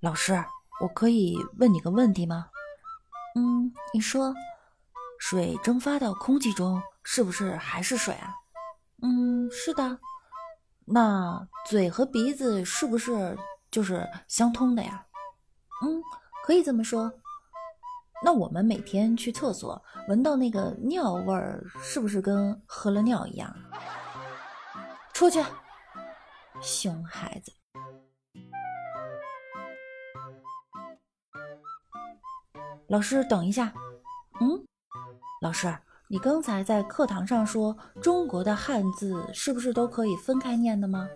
老师，我可以问你个问题吗？嗯，你说，水蒸发到空气中是不是还是水啊？嗯，是的。那嘴和鼻子是不是就是相通的呀？嗯，可以这么说。那我们每天去厕所闻到那个尿味儿，是不是跟喝了尿一样？出去，熊孩子。老师，等一下。嗯，老师，你刚才在课堂上说中国的汉字是不是都可以分开念的吗？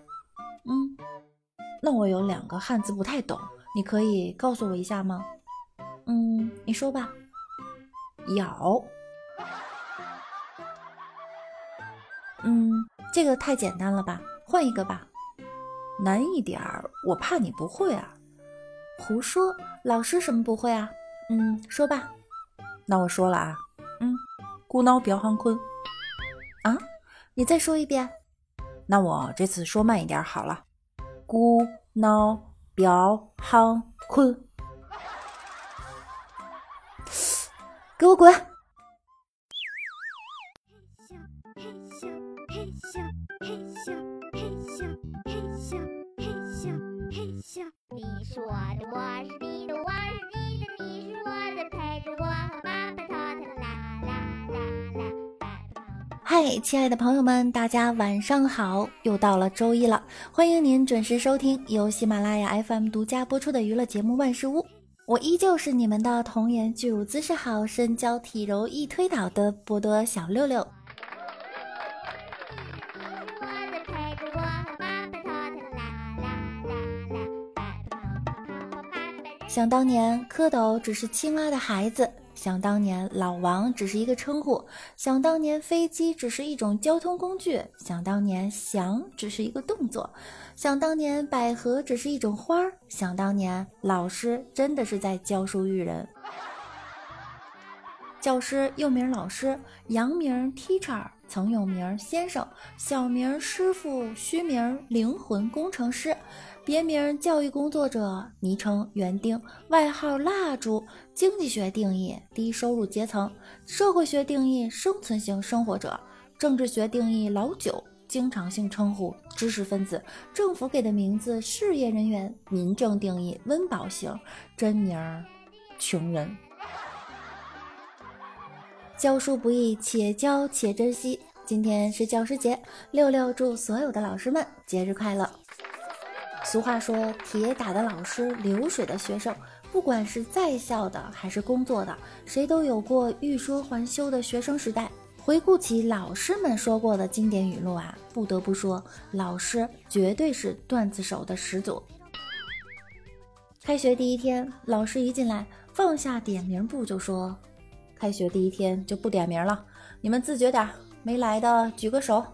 嗯，那我有两个汉字不太懂，你可以告诉我一下吗？嗯，你说吧。咬。嗯，这个太简单了吧，换一个吧。难一点儿，我怕你不会啊。胡说，老师什么不会啊？嗯，说吧。那我说了啊。嗯，孤孬表行坤。啊？你再说一遍。那我这次说慢一点好了。孤孬表行坤。给我滚！嗨，亲爱的朋友们，大家晚上好！又到了周一了，欢迎您准时收听由喜马拉雅 FM 独家播出的娱乐节目《万事屋》，我依旧是你们的童颜巨乳、姿势好、身娇体柔易推倒的波多小六六。想当年，蝌蚪只是青蛙的孩子。想当年，老王只是一个称呼；想当年，飞机只是一种交通工具；想当年，翔只是一个动作；想当年，百合只是一种花儿；想当年，老师真的是在教书育人。教师又名老师，洋名 teacher，曾有名先生，小名师傅，虚名灵魂工程师。别名教育工作者，昵称园丁，外号蜡烛。经济学定义低收入阶层，社会学定义生存型生活者，政治学定义老九，经常性称呼知识分子，政府给的名字事业人员，民政定义温饱型，真名穷人。教书不易，且教且珍惜。今天是教师节，六六祝所有的老师们节日快乐。俗话说：“铁打的老师，流水的学生。”不管是在校的还是工作的，谁都有过欲说还休的学生时代。回顾起老师们说过的经典语录啊，不得不说，老师绝对是段子手的始祖。开学第一天，老师一进来，放下点名簿就说：“开学第一天就不点名了，你们自觉点，没来的举个手。”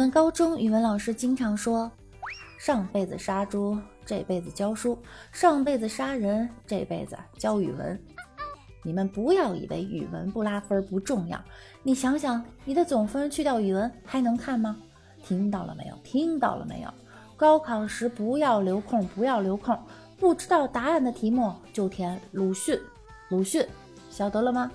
我们高中语文老师经常说：“上辈子杀猪，这辈子教书；上辈子杀人，这辈子教语文。”你们不要以为语文不拉分不重要，你想想，你的总分去掉语文还能看吗？听到了没有？听到了没有？高考时不要留空，不要留空，不知道答案的题目就填鲁迅，鲁迅，晓得了吗？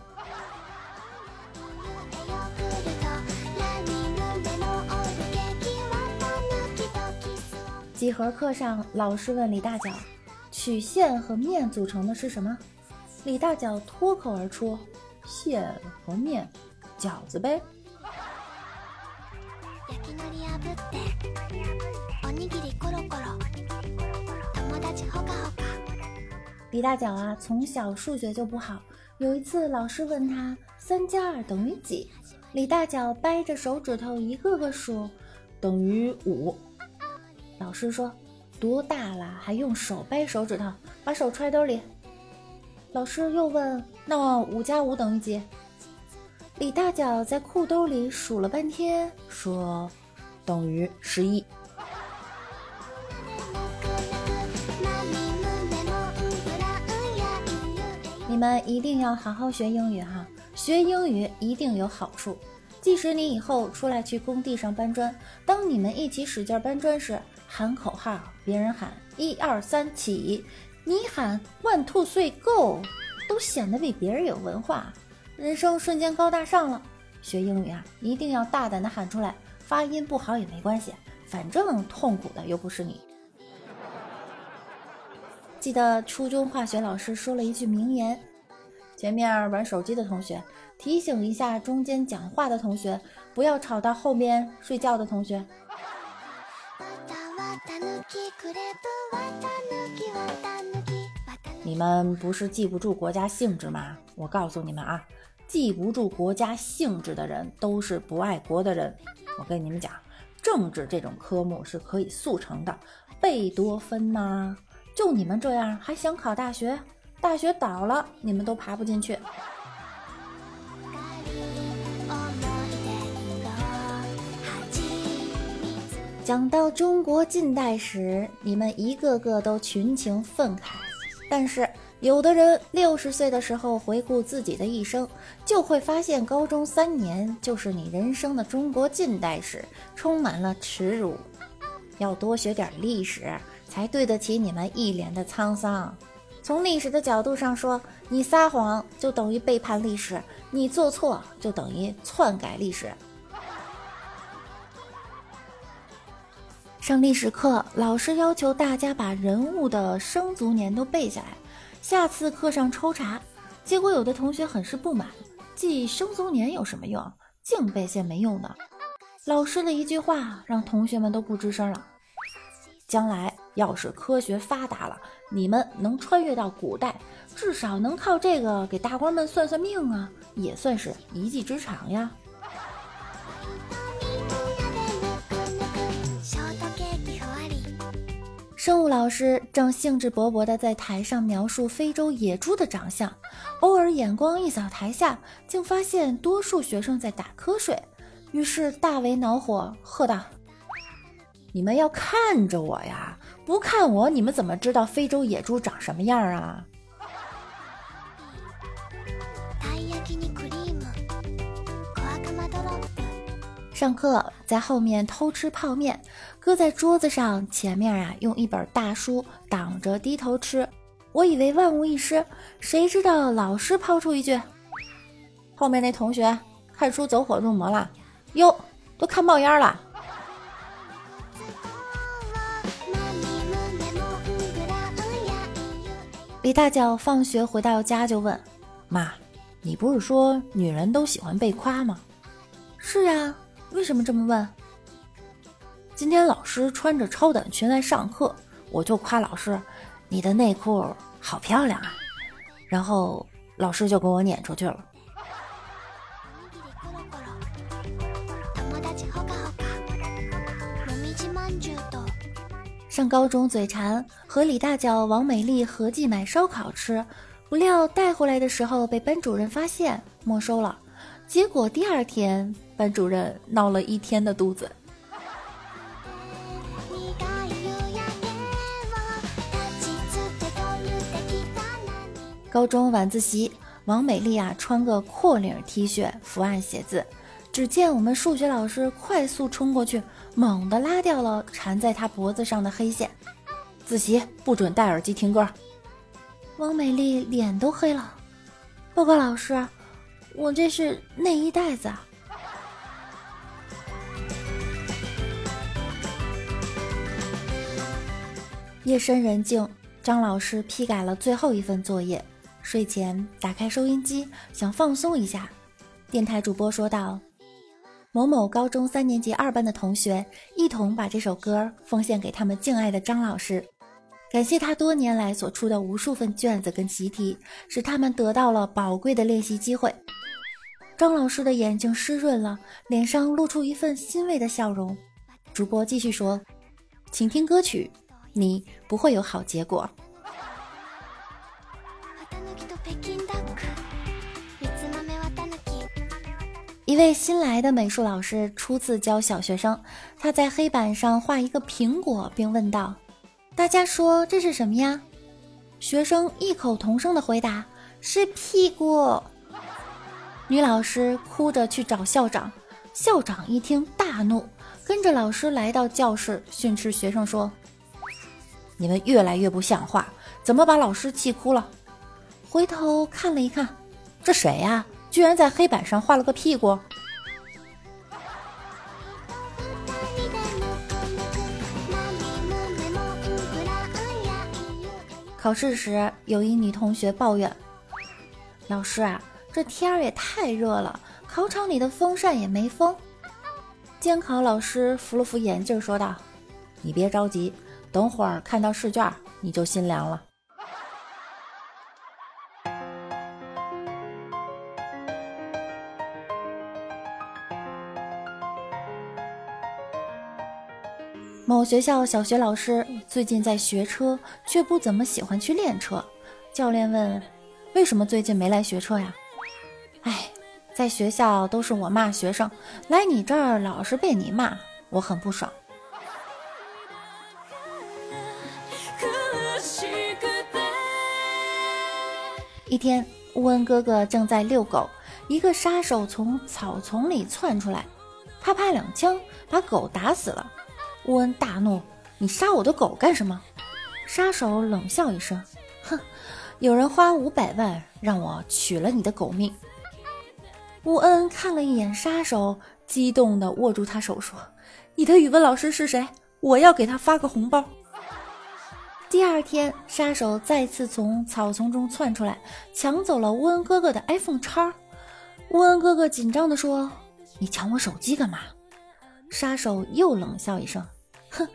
几何课上，老师问李大脚：“曲线和面组成的是什么？”李大脚脱口而出：“线和面，饺子呗。”李大脚啊，从小数学就不好。有一次，老师问他：“三加二等于几？”李大脚掰着手指头一个个数：“等于五。”老师说：“多大了还用手掰手指头？把手揣兜里。”老师又问：“那五加五等于几？”李大脚在裤兜里数了半天，说：“等于十一。”你们一定要好好学英语哈！学英语一定有好处。即使你以后出来去工地上搬砖，当你们一起使劲搬砖时，喊口号，别人喊一二三起，你喊 one two three go，都显得比别人有文化，人生瞬间高大上了。学英语啊，一定要大胆的喊出来，发音不好也没关系，反正痛苦的又不是你。记得初中化学老师说了一句名言：前面玩手机的同学。提醒一下，中间讲话的同学不要吵到后面睡觉的同学。你们不是记不住国家性质吗？我告诉你们啊，记不住国家性质的人都是不爱国的人。我跟你们讲，政治这种科目是可以速成的，贝多芬吗？就你们这样还想考大学？大学倒了，你们都爬不进去。讲到中国近代史，你们一个个都群情愤慨。但是，有的人六十岁的时候回顾自己的一生，就会发现高中三年就是你人生的中国近代史，充满了耻辱。要多学点历史，才对得起你们一脸的沧桑。从历史的角度上说，你撒谎就等于背叛历史，你做错就等于篡改历史。上历史课，老师要求大家把人物的生卒年都背下来，下次课上抽查。结果有的同学很是不满，记生卒年有什么用？净背些没用的。老师的一句话让同学们都不吱声了。将来要是科学发达了，你们能穿越到古代，至少能靠这个给大官们算算命啊，也算是一技之长呀。生物老师正兴致勃勃地在台上描述非洲野猪的长相，偶尔眼光一扫台下，竟发现多数学生在打瞌睡，于是大为恼火，喝道：“你们要看着我呀！不看我，你们怎么知道非洲野猪长什么样啊？”上课在后面偷吃泡面，搁在桌子上前面啊，用一本大书挡着低头吃。我以为万无一失，谁知道老师抛出一句：“后面那同学看书走火入魔了，哟，都看冒烟了。”李大脚放学回到家就问：“妈，你不是说女人都喜欢被夸吗？”“是呀。”为什么这么问？今天老师穿着超短裙来上课，我就夸老师：“你的内裤好漂亮啊！”然后老师就给我撵出去了。上高中嘴馋，和李大脚、王美丽合计买烧烤吃，不料带回来的时候被班主任发现，没收了。结果第二天，班主任闹了一天的肚子。高中晚自习，王美丽啊穿个阔领 T 恤，伏案写字。只见我们数学老师快速冲过去，猛地拉掉了缠在她脖子上的黑线。自习不准戴耳机听歌。王美丽脸都黑了。报告老师。我这是内衣袋子。夜深人静，张老师批改了最后一份作业。睡前打开收音机，想放松一下。电台主播说道：“某某高中三年级二班的同学，一同把这首歌奉献给他们敬爱的张老师，感谢他多年来所出的无数份卷子跟习题，使他们得到了宝贵的练习机会。”张老师的眼睛湿润了，脸上露出一份欣慰的笑容。主播继续说：“请听歌曲，你不会有好结果。”一位新来的美术老师初次教小学生，他在黑板上画一个苹果，并问道：“大家说这是什么呀？”学生异口同声的回答：“是屁股。”女老师哭着去找校长，校长一听大怒，跟着老师来到教室训斥学生说：“你们越来越不像话，怎么把老师气哭了？”回头看了一看，这谁呀？居然在黑板上画了个屁股。考试时，有一女同学抱怨：“老师啊，这天儿也太热了，考场里的风扇也没风。”监考老师扶了扶眼镜，说道：“你别着急，等会儿看到试卷，你就心凉了。”某学校小学老师最近在学车，却不怎么喜欢去练车。教练问：“为什么最近没来学车呀？”哎，在学校都是我骂学生，来你这儿老是被你骂，我很不爽。一天，乌恩哥哥正在遛狗，一个杀手从草丛里窜出来，啪啪两枪把狗打死了。乌恩大怒：“你杀我的狗干什么？”杀手冷笑一声：“哼，有人花五百万让我取了你的狗命。”乌恩看了一眼杀手，激动地握住他手说：“你的语文老师是谁？我要给他发个红包。”第二天，杀手再次从草丛中窜出来，抢走了乌恩哥哥的 iPhone 叉。乌恩哥哥紧张地说：“你抢我手机干嘛？”杀手又冷笑一声。哼，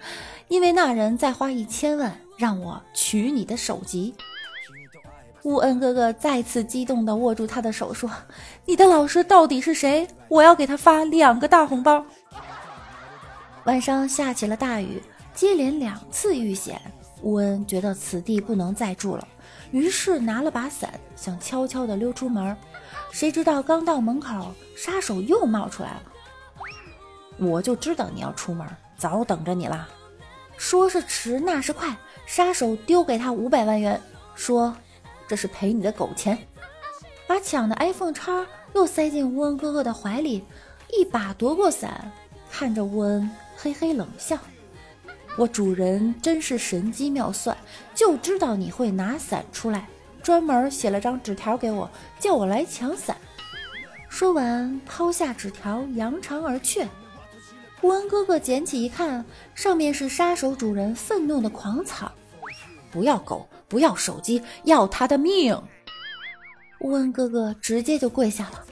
因为那人再花一千万让我取你的手机。乌恩哥哥再次激动地握住他的手说：“你的老师到底是谁？我要给他发两个大红包。”晚上下起了大雨，接连两次遇险，乌恩觉得此地不能再住了，于是拿了把伞，想悄悄地溜出门。谁知道刚到门口，杀手又冒出来了。我就知道你要出门。早等着你啦！说是迟，那是快。杀手丢给他五百万元，说：“这是赔你的狗钱。”把抢的 iPhone 叉又塞进乌恩哥哥的怀里，一把夺过伞，看着乌恩，嘿嘿冷笑：“我主人真是神机妙算，就知道你会拿伞出来，专门写了张纸条给我，叫我来抢伞。”说完，抛下纸条，扬长而去。乌恩哥哥捡起一看，上面是杀手主人愤怒的狂草：“不要狗，不要手机，要他的命！”乌恩哥哥直接就跪下了：“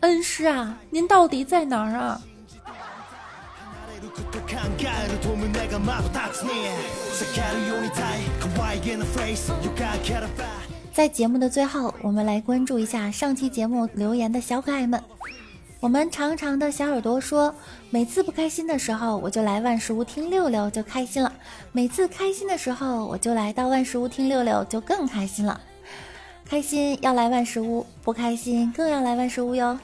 恩师啊，您到底在哪儿啊？”在节目的最后，我们来关注一下上期节目留言的小可爱们。我们长长的小耳朵说：“每次不开心的时候，我就来万事屋听六六就开心了；每次开心的时候，我就来到万事屋听六六就更开心了。开心要来万事屋，不开心更要来万事屋哟。”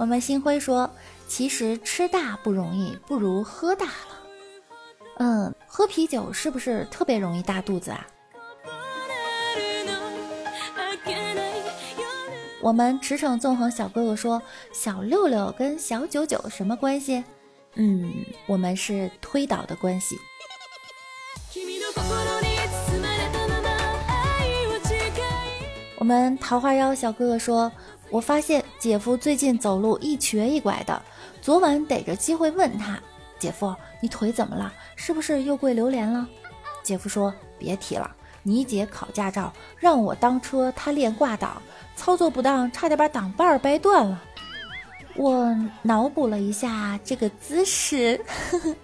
我们星辉说：“其实吃大不容易，不如喝大了。嗯，喝啤酒是不是特别容易大肚子啊？”我们驰骋纵横小哥哥说：“小六六跟小九九什么关系？嗯，我们是推导的关系。”我们桃花妖小哥哥说：“我发现姐夫最近走路一瘸一拐的，昨晚逮着机会问他，姐夫，你腿怎么了？是不是又跪榴莲了？”姐夫说：“别提了。”你姐考驾照让我当车，她练挂档，操作不当，差点把挡把掰断了。我脑补了一下这个姿势。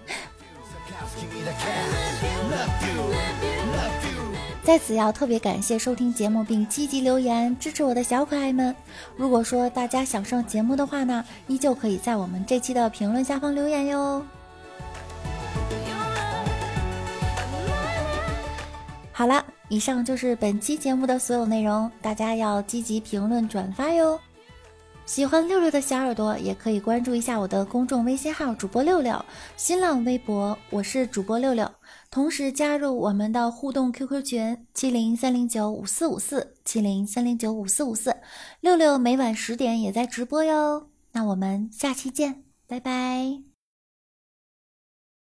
在此要特别感谢收听节目并积极留言支持我的小可爱们。如果说大家想上节目的话呢，依旧可以在我们这期的评论下方留言哟。好了，以上就是本期节目的所有内容，大家要积极评论转发哟。喜欢六六的小耳朵也可以关注一下我的公众微信号主播六六，新浪微博我是主播六六，同时加入我们的互动 QQ 群七零三零九五四五四七零三零九五四五四，六六每晚十点也在直播哟。那我们下期见，拜拜。